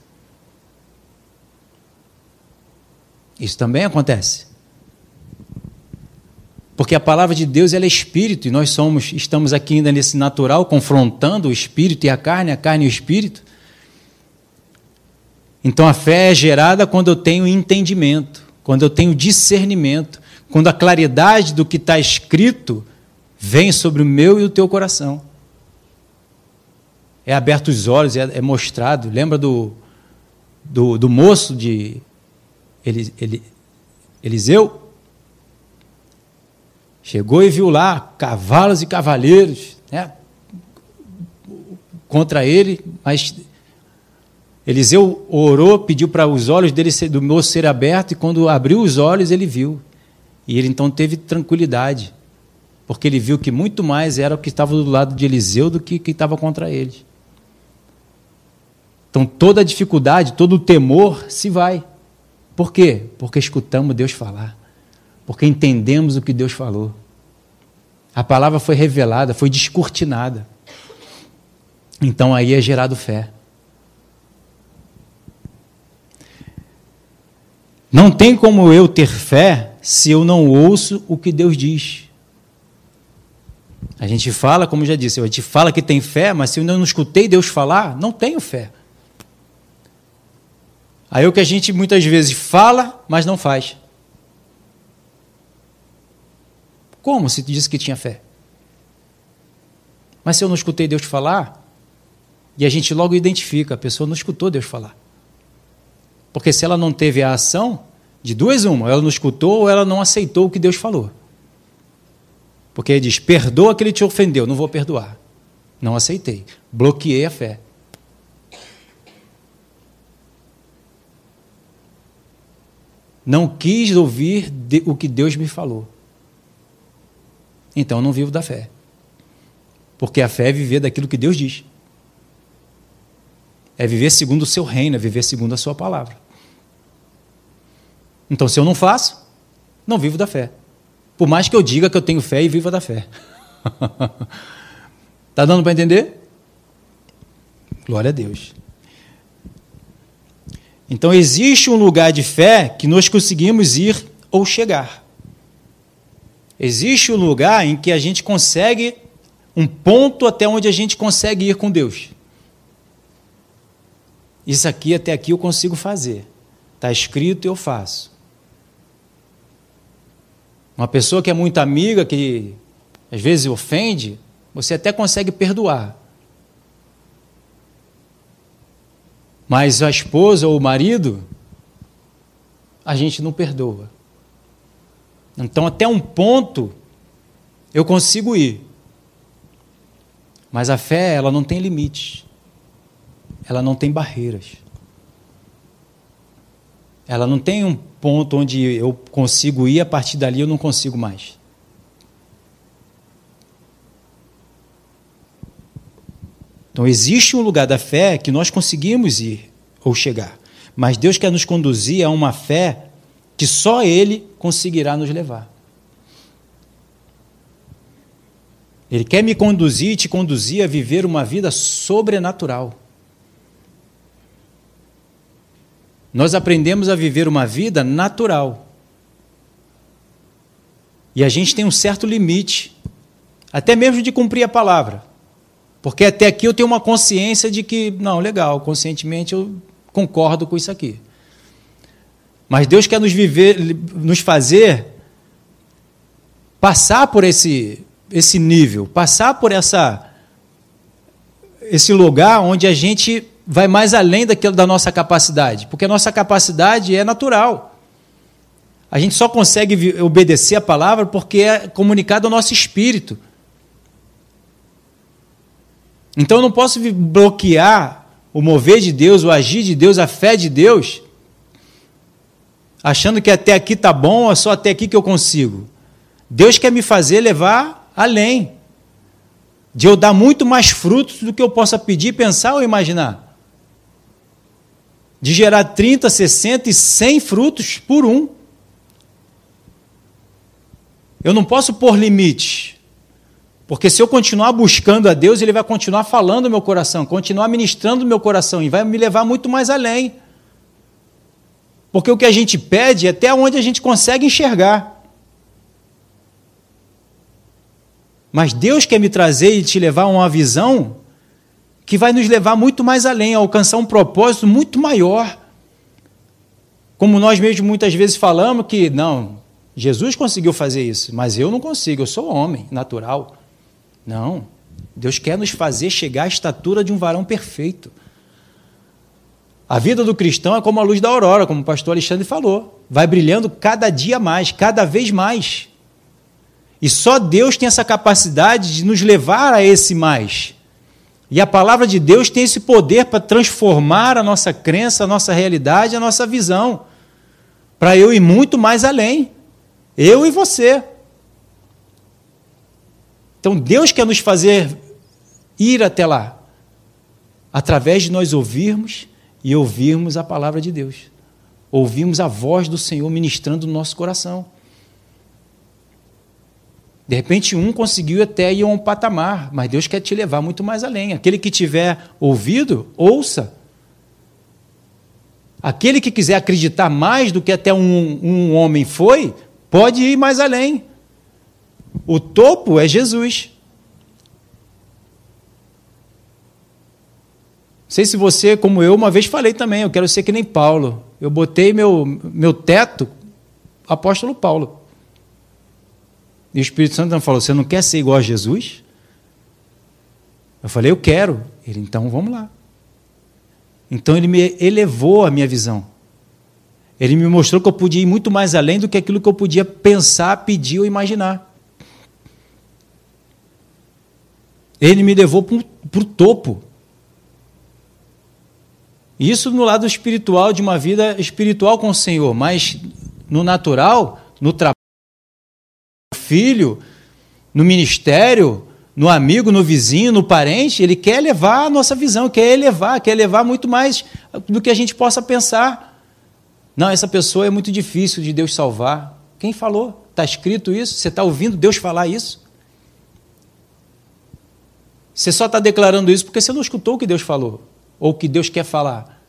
Isso também acontece. Porque a palavra de Deus ela é espírito e nós somos, estamos aqui ainda nesse natural, confrontando o espírito e a carne, a carne e o espírito. Então a fé é gerada quando eu tenho entendimento, quando eu tenho discernimento, quando a claridade do que está escrito vem sobre o meu e o teu coração. É aberto os olhos, é, é mostrado. Lembra do, do, do moço de Eliseu? Chegou e viu lá cavalos e cavaleiros né, contra ele, mas Eliseu orou, pediu para os olhos dele do moço ser abertos, e quando abriu os olhos, ele viu. E ele então teve tranquilidade porque ele viu que muito mais era o que estava do lado de Eliseu do que que estava contra ele. Então toda a dificuldade, todo o temor se vai. Por quê? Porque escutamos Deus falar. Porque entendemos o que Deus falou. A palavra foi revelada, foi descortinada. Então aí é gerado fé. Não tem como eu ter fé se eu não ouço o que Deus diz. A gente fala, como já disse, a gente fala que tem fé, mas se eu não escutei Deus falar, não tenho fé. Aí é o que a gente muitas vezes fala, mas não faz. Como se disse que tinha fé? Mas se eu não escutei Deus falar, e a gente logo identifica, a pessoa não escutou Deus falar. Porque se ela não teve a ação, de duas uma, ela não escutou ou ela não aceitou o que Deus falou. Porque ele diz: perdoa que ele te ofendeu, não vou perdoar. Não aceitei. Bloqueei a fé. Não quis ouvir o que Deus me falou. Então não vivo da fé. Porque a fé é viver daquilo que Deus diz. É viver segundo o seu reino, é viver segundo a sua palavra. Então, se eu não faço, não vivo da fé. Por mais que eu diga que eu tenho fé e viva da fé. Está dando para entender? Glória a Deus. Então, existe um lugar de fé que nós conseguimos ir ou chegar. Existe um lugar em que a gente consegue um ponto até onde a gente consegue ir com Deus. Isso aqui até aqui eu consigo fazer. Está escrito e eu faço. Uma pessoa que é muito amiga, que às vezes ofende, você até consegue perdoar. Mas a esposa ou o marido, a gente não perdoa. Então, até um ponto, eu consigo ir. Mas a fé, ela não tem limites. Ela não tem barreiras. Ela não tem um ponto onde eu consigo ir, a partir dali eu não consigo mais. Então, existe um lugar da fé que nós conseguimos ir ou chegar. Mas Deus quer nos conduzir a uma fé que só Ele conseguirá nos levar. Ele quer me conduzir e te conduzir a viver uma vida sobrenatural. Nós aprendemos a viver uma vida natural. E a gente tem um certo limite, até mesmo de cumprir a palavra. Porque até aqui eu tenho uma consciência de que, não, legal, conscientemente eu concordo com isso aqui. Mas Deus quer nos viver, nos fazer passar por esse esse nível, passar por essa esse lugar onde a gente vai mais além daquilo da nossa capacidade, porque a nossa capacidade é natural. A gente só consegue obedecer a palavra porque é comunicado ao nosso espírito. Então eu não posso bloquear o mover de Deus, o agir de Deus, a fé de Deus, achando que até aqui está bom, é só até aqui que eu consigo. Deus quer me fazer levar além, de eu dar muito mais frutos do que eu possa pedir, pensar ou imaginar. De gerar 30, 60 e 100 frutos por um. Eu não posso pôr limites. Porque se eu continuar buscando a Deus, Ele vai continuar falando no meu coração, continuar ministrando no meu coração e vai me levar muito mais além. Porque o que a gente pede é até onde a gente consegue enxergar. Mas Deus quer me trazer e te levar a uma visão que vai nos levar muito mais além, a alcançar um propósito muito maior. Como nós mesmos muitas vezes falamos que, não, Jesus conseguiu fazer isso, mas eu não consigo, eu sou homem natural. Não, Deus quer nos fazer chegar à estatura de um varão perfeito. A vida do cristão é como a luz da aurora, como o pastor Alexandre falou. Vai brilhando cada dia mais, cada vez mais. E só Deus tem essa capacidade de nos levar a esse mais. E a palavra de Deus tem esse poder para transformar a nossa crença, a nossa realidade, a nossa visão. Para eu ir muito mais além. Eu e você. Então Deus quer nos fazer ir até lá. Através de nós ouvirmos e ouvirmos a palavra de Deus. Ouvimos a voz do Senhor ministrando no nosso coração. De repente, um conseguiu até ir a um patamar, mas Deus quer te levar muito mais além. Aquele que tiver ouvido, ouça. Aquele que quiser acreditar mais do que até um, um homem foi, pode ir mais além. O topo é Jesus. Sei se você, como eu, uma vez falei também, eu quero ser que nem Paulo. Eu botei meu, meu teto, apóstolo Paulo. E o Espírito Santo falou: Você não quer ser igual a Jesus? Eu falei: Eu quero. Ele, então vamos lá. Então ele me elevou a minha visão. Ele me mostrou que eu podia ir muito mais além do que aquilo que eu podia pensar, pedir ou imaginar. Ele me levou para o topo. Isso no lado espiritual, de uma vida espiritual com o Senhor, mas no natural, no trabalho, filho, no ministério, no amigo, no vizinho, no parente, ele quer elevar a nossa visão, quer elevar, quer elevar muito mais do que a gente possa pensar. Não, essa pessoa é muito difícil de Deus salvar. Quem falou? Está escrito isso? Você está ouvindo Deus falar isso? Você só está declarando isso porque você não escutou o que Deus falou, ou o que Deus quer falar.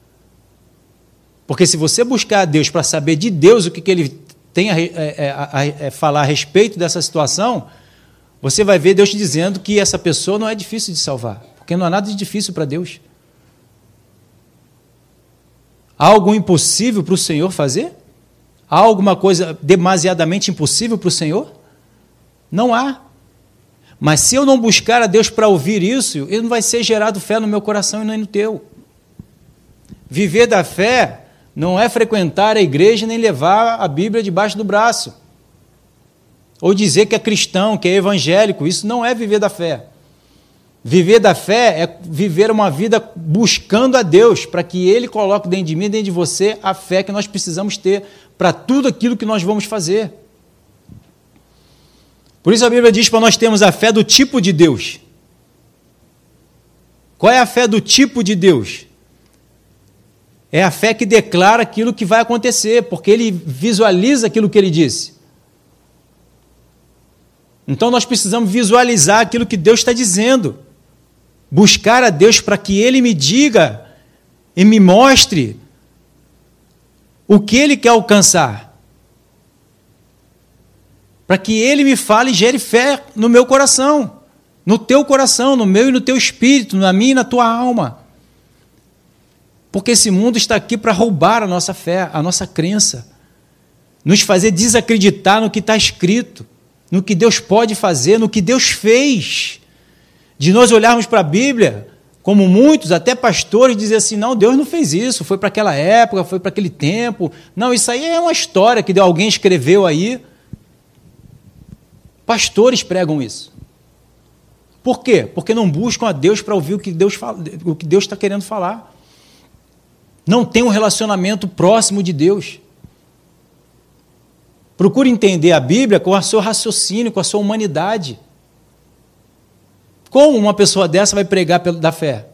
Porque se você buscar a Deus para saber de Deus o que, que Ele tem a, é, a, a, a, é, falar a respeito dessa situação, você vai ver Deus te dizendo que essa pessoa não é difícil de salvar, porque não há nada de difícil para Deus. Há algo impossível para o Senhor fazer? Há alguma coisa demasiadamente impossível para o Senhor? Não há. Mas se eu não buscar a Deus para ouvir isso, ele não vai ser gerado fé no meu coração e nem no teu. Viver da fé não é frequentar a igreja nem levar a Bíblia debaixo do braço. Ou dizer que é cristão, que é evangélico. Isso não é viver da fé. Viver da fé é viver uma vida buscando a Deus, para que Ele coloque dentro de mim, dentro de você, a fé que nós precisamos ter para tudo aquilo que nós vamos fazer. Por isso a Bíblia diz para nós termos a fé do tipo de Deus. Qual é a fé do tipo de Deus? É a fé que declara aquilo que vai acontecer, porque ele visualiza aquilo que ele disse. Então nós precisamos visualizar aquilo que Deus está dizendo. Buscar a Deus para que Ele me diga e me mostre o que Ele quer alcançar para que ele me fale e gere fé no meu coração, no teu coração, no meu e no teu espírito, na minha e na tua alma. Porque esse mundo está aqui para roubar a nossa fé, a nossa crença, nos fazer desacreditar no que está escrito, no que Deus pode fazer, no que Deus fez. De nós olharmos para a Bíblia, como muitos, até pastores, dizer assim: não, Deus não fez isso, foi para aquela época, foi para aquele tempo. Não, isso aí é uma história que alguém escreveu aí. Pastores pregam isso. Por quê? Porque não buscam a Deus para ouvir o que Deus o que Deus está querendo falar. Não tem um relacionamento próximo de Deus. Procure entender a Bíblia com o seu raciocínio, com a sua humanidade. Como uma pessoa dessa vai pregar da fé?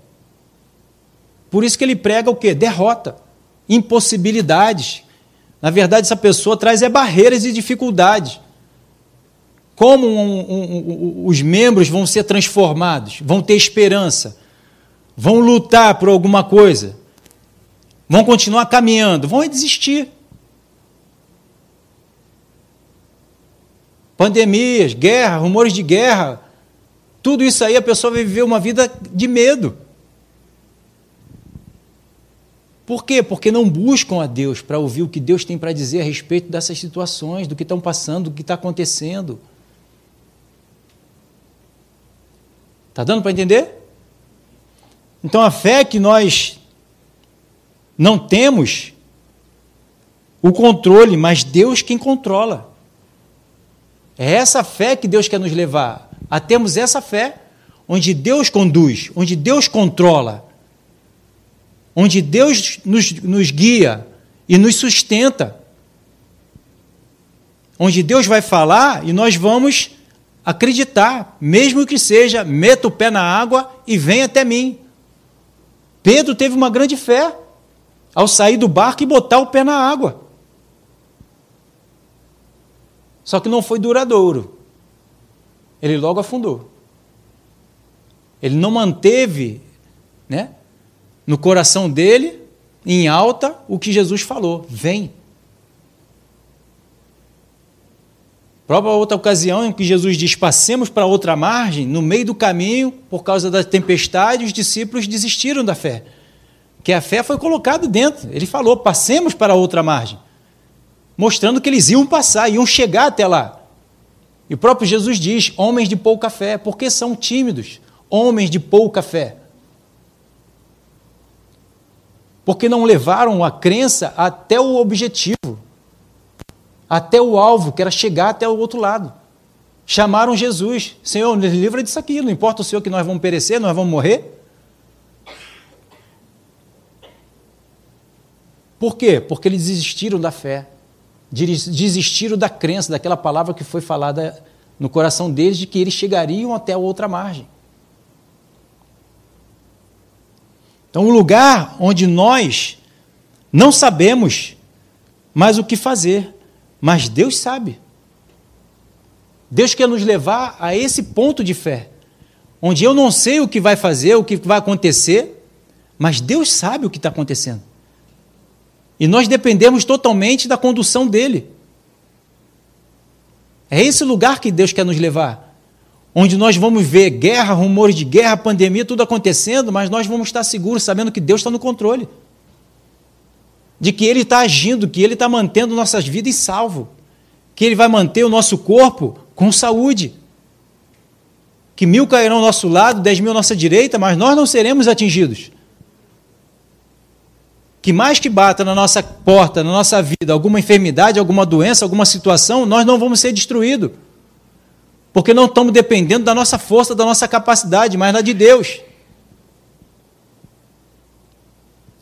Por isso que ele prega o quê? Derrota, impossibilidades. Na verdade, essa pessoa traz é barreiras e dificuldades. Como um, um, um, os membros vão ser transformados, vão ter esperança, vão lutar por alguma coisa, vão continuar caminhando, vão desistir. Pandemias, guerra, rumores de guerra, tudo isso aí a pessoa vai viver uma vida de medo. Por quê? Porque não buscam a Deus para ouvir o que Deus tem para dizer a respeito dessas situações, do que estão passando, do que está acontecendo. Está dando para entender? Então a fé que nós não temos o controle, mas Deus quem controla. É essa fé que Deus quer nos levar a termos essa fé onde Deus conduz, onde Deus controla, onde Deus nos, nos guia e nos sustenta, onde Deus vai falar e nós vamos acreditar, mesmo que seja, meta o pé na água e venha até mim. Pedro teve uma grande fé ao sair do barco e botar o pé na água. Só que não foi duradouro. Ele logo afundou. Ele não manteve, né, no coração dele, em alta, o que Jesus falou: vem. Própria outra ocasião em que Jesus diz: passemos para outra margem, no meio do caminho, por causa da tempestade, os discípulos desistiram da fé. Que a fé foi colocada dentro. Ele falou: passemos para outra margem. Mostrando que eles iam passar, iam chegar até lá. E o próprio Jesus diz: homens de pouca fé, porque são tímidos, homens de pouca fé. Porque não levaram a crença até o objetivo até o alvo, que era chegar até o outro lado. Chamaram Jesus: Senhor, nos livra disso aqui, não importa o Senhor que nós vamos perecer, nós vamos morrer. Por quê? Porque eles desistiram da fé, desistiram da crença, daquela palavra que foi falada no coração deles de que eles chegariam até a outra margem. Então, um lugar onde nós não sabemos mais o que fazer, mas Deus sabe. Deus quer nos levar a esse ponto de fé, onde eu não sei o que vai fazer, o que vai acontecer, mas Deus sabe o que está acontecendo. E nós dependemos totalmente da condução dele. É esse lugar que Deus quer nos levar onde nós vamos ver guerra, rumores de guerra, pandemia, tudo acontecendo, mas nós vamos estar seguros, sabendo que Deus está no controle. De que Ele está agindo, que Ele está mantendo nossas vidas salvo. Que Ele vai manter o nosso corpo com saúde. Que mil cairão ao nosso lado, dez mil à nossa direita, mas nós não seremos atingidos. Que mais que bata na nossa porta, na nossa vida, alguma enfermidade, alguma doença, alguma situação, nós não vamos ser destruídos porque não estamos dependendo da nossa força, da nossa capacidade, mas da de Deus.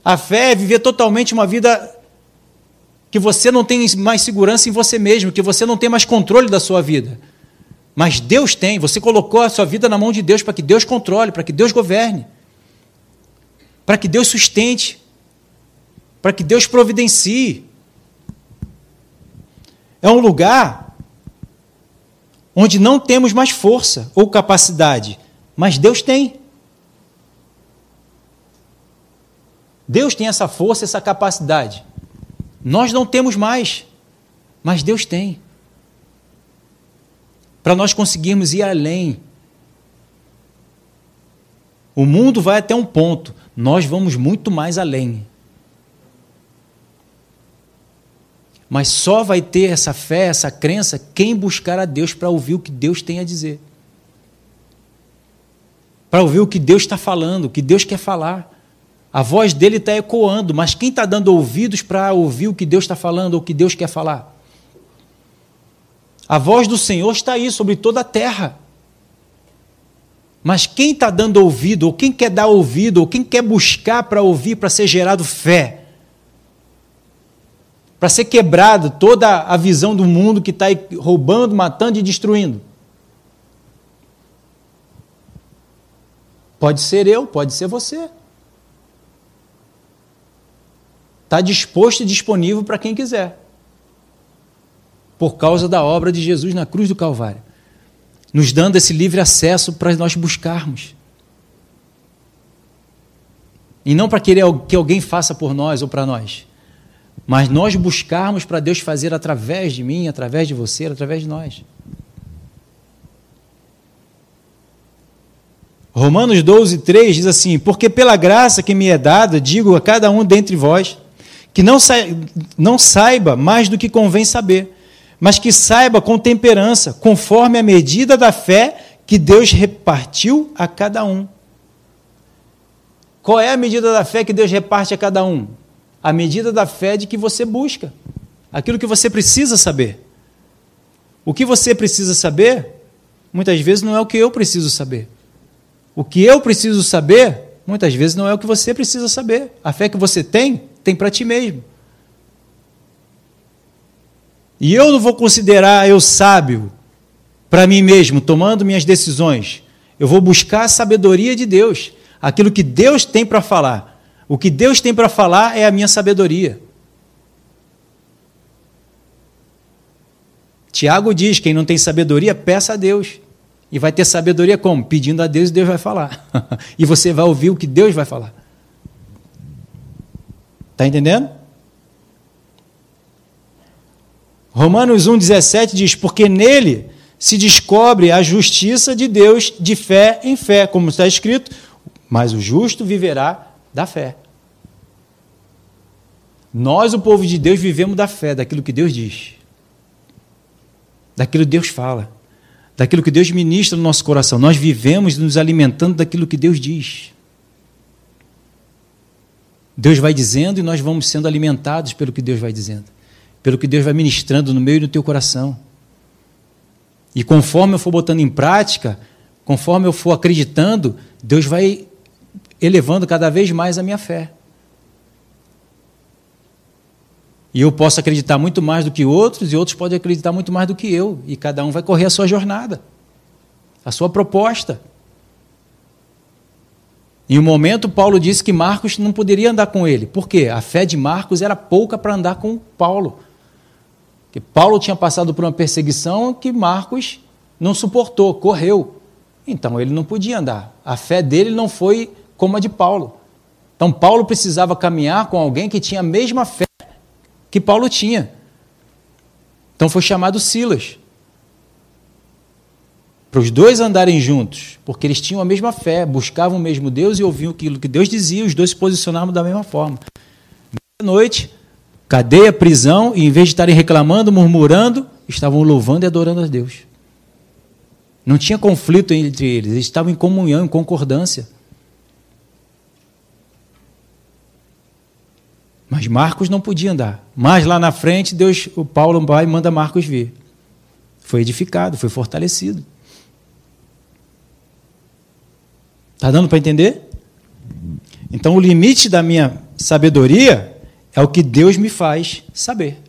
A fé é viver totalmente uma vida que você não tem mais segurança em você mesmo, que você não tem mais controle da sua vida. Mas Deus tem, você colocou a sua vida na mão de Deus para que Deus controle, para que Deus governe, para que Deus sustente, para que Deus providencie. É um lugar onde não temos mais força ou capacidade, mas Deus tem. Deus tem essa força, essa capacidade. Nós não temos mais, mas Deus tem. Para nós conseguirmos ir além. O mundo vai até um ponto, nós vamos muito mais além. Mas só vai ter essa fé, essa crença, quem buscar a Deus para ouvir o que Deus tem a dizer. Para ouvir o que Deus está falando, o que Deus quer falar. A voz dele está ecoando, mas quem está dando ouvidos para ouvir o que Deus está falando, ou o que Deus quer falar? A voz do Senhor está aí sobre toda a terra. Mas quem está dando ouvido, ou quem quer dar ouvido, ou quem quer buscar para ouvir, para ser gerado fé? para ser quebrado toda a visão do mundo que está roubando, matando e destruindo. Pode ser eu, pode ser você. Está disposto e disponível para quem quiser. Por causa da obra de Jesus na cruz do Calvário. Nos dando esse livre acesso para nós buscarmos. E não para querer que alguém faça por nós ou para nós mas nós buscarmos para Deus fazer através de mim, através de você, através de nós. Romanos 12, 3 diz assim: Porque pela graça que me é dada, digo a cada um dentre vós, que não, sa não saiba mais do que convém saber, mas que saiba com temperança, conforme a medida da fé que Deus repartiu a cada um. Qual é a medida da fé que Deus reparte a cada um? à medida da fé de que você busca, aquilo que você precisa saber. O que você precisa saber, muitas vezes não é o que eu preciso saber. O que eu preciso saber, muitas vezes não é o que você precisa saber. A fé que você tem, tem para ti mesmo. E eu não vou considerar eu sábio para mim mesmo, tomando minhas decisões. Eu vou buscar a sabedoria de Deus, aquilo que Deus tem para falar. O que Deus tem para falar é a minha sabedoria. Tiago diz: quem não tem sabedoria, peça a Deus. E vai ter sabedoria como? Pedindo a Deus e Deus vai falar. e você vai ouvir o que Deus vai falar. Está entendendo? Romanos 1,17 diz: Porque nele se descobre a justiça de Deus de fé em fé, como está escrito, mas o justo viverá da fé. Nós, o povo de Deus, vivemos da fé, daquilo que Deus diz, daquilo que Deus fala, daquilo que Deus ministra no nosso coração. Nós vivemos nos alimentando daquilo que Deus diz. Deus vai dizendo e nós vamos sendo alimentados pelo que Deus vai dizendo, pelo que Deus vai ministrando no meio do teu coração. E conforme eu for botando em prática, conforme eu for acreditando, Deus vai elevando cada vez mais a minha fé. E eu posso acreditar muito mais do que outros, e outros podem acreditar muito mais do que eu. E cada um vai correr a sua jornada, a sua proposta. Em um momento, Paulo disse que Marcos não poderia andar com ele. Por quê? A fé de Marcos era pouca para andar com Paulo. Porque Paulo tinha passado por uma perseguição que Marcos não suportou, correu. Então ele não podia andar. A fé dele não foi como a de Paulo. Então Paulo precisava caminhar com alguém que tinha a mesma fé que Paulo tinha. Então foi chamado Silas. Para os dois andarem juntos, porque eles tinham a mesma fé, buscavam o mesmo Deus e ouviam aquilo que Deus dizia, os dois se posicionavam da mesma forma. Meia-noite, cadeia, prisão, e em vez de estarem reclamando, murmurando, estavam louvando e adorando a Deus. Não tinha conflito entre eles, eles estavam em comunhão, em concordância. Mas Marcos não podia andar. Mas lá na frente, Deus, o Paulo vai e manda Marcos vir. Foi edificado, foi fortalecido. Está dando para entender? Então, o limite da minha sabedoria é o que Deus me faz saber.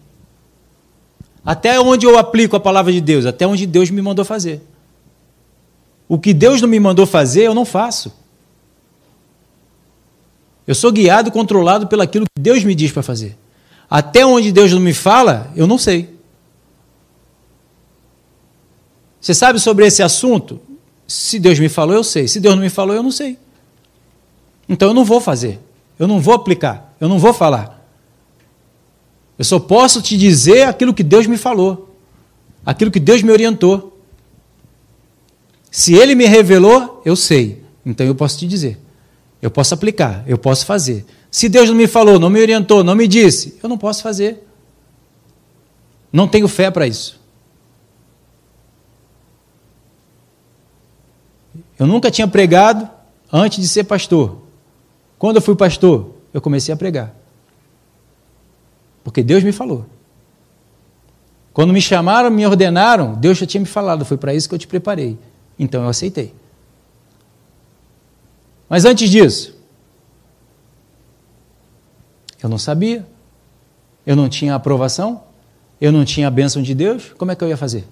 Até onde eu aplico a palavra de Deus, até onde Deus me mandou fazer. O que Deus não me mandou fazer, eu não faço. Eu sou guiado e controlado pelo aquilo que Deus me diz para fazer. Até onde Deus não me fala, eu não sei. Você sabe sobre esse assunto? Se Deus me falou, eu sei. Se Deus não me falou, eu não sei. Então eu não vou fazer. Eu não vou aplicar. Eu não vou falar. Eu só posso te dizer aquilo que Deus me falou. Aquilo que Deus me orientou. Se Ele me revelou, eu sei. Então eu posso te dizer. Eu posso aplicar, eu posso fazer. Se Deus não me falou, não me orientou, não me disse, eu não posso fazer. Não tenho fé para isso. Eu nunca tinha pregado antes de ser pastor. Quando eu fui pastor, eu comecei a pregar. Porque Deus me falou. Quando me chamaram, me ordenaram, Deus já tinha me falado, foi para isso que eu te preparei. Então eu aceitei. Mas antes disso, eu não sabia, eu não tinha aprovação, eu não tinha a bênção de Deus, como é que eu ia fazer?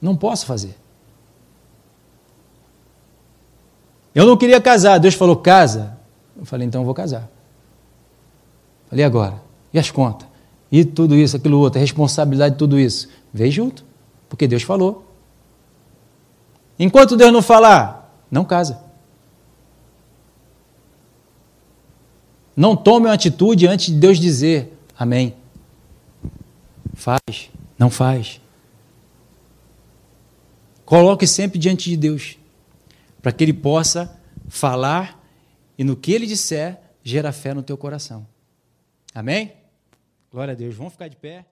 Não posso fazer. Eu não queria casar, Deus falou, casa. Eu falei, então eu vou casar. Falei, agora, e as contas? E tudo isso, aquilo outro, a responsabilidade de tudo isso? Veio junto, porque Deus falou. Enquanto Deus não falar, não casa. Não tome uma atitude antes de Deus dizer amém. Faz, não faz. Coloque sempre diante de Deus, para que Ele possa falar e no que Ele disser, gera fé no teu coração. Amém? Glória a Deus. Vamos ficar de pé.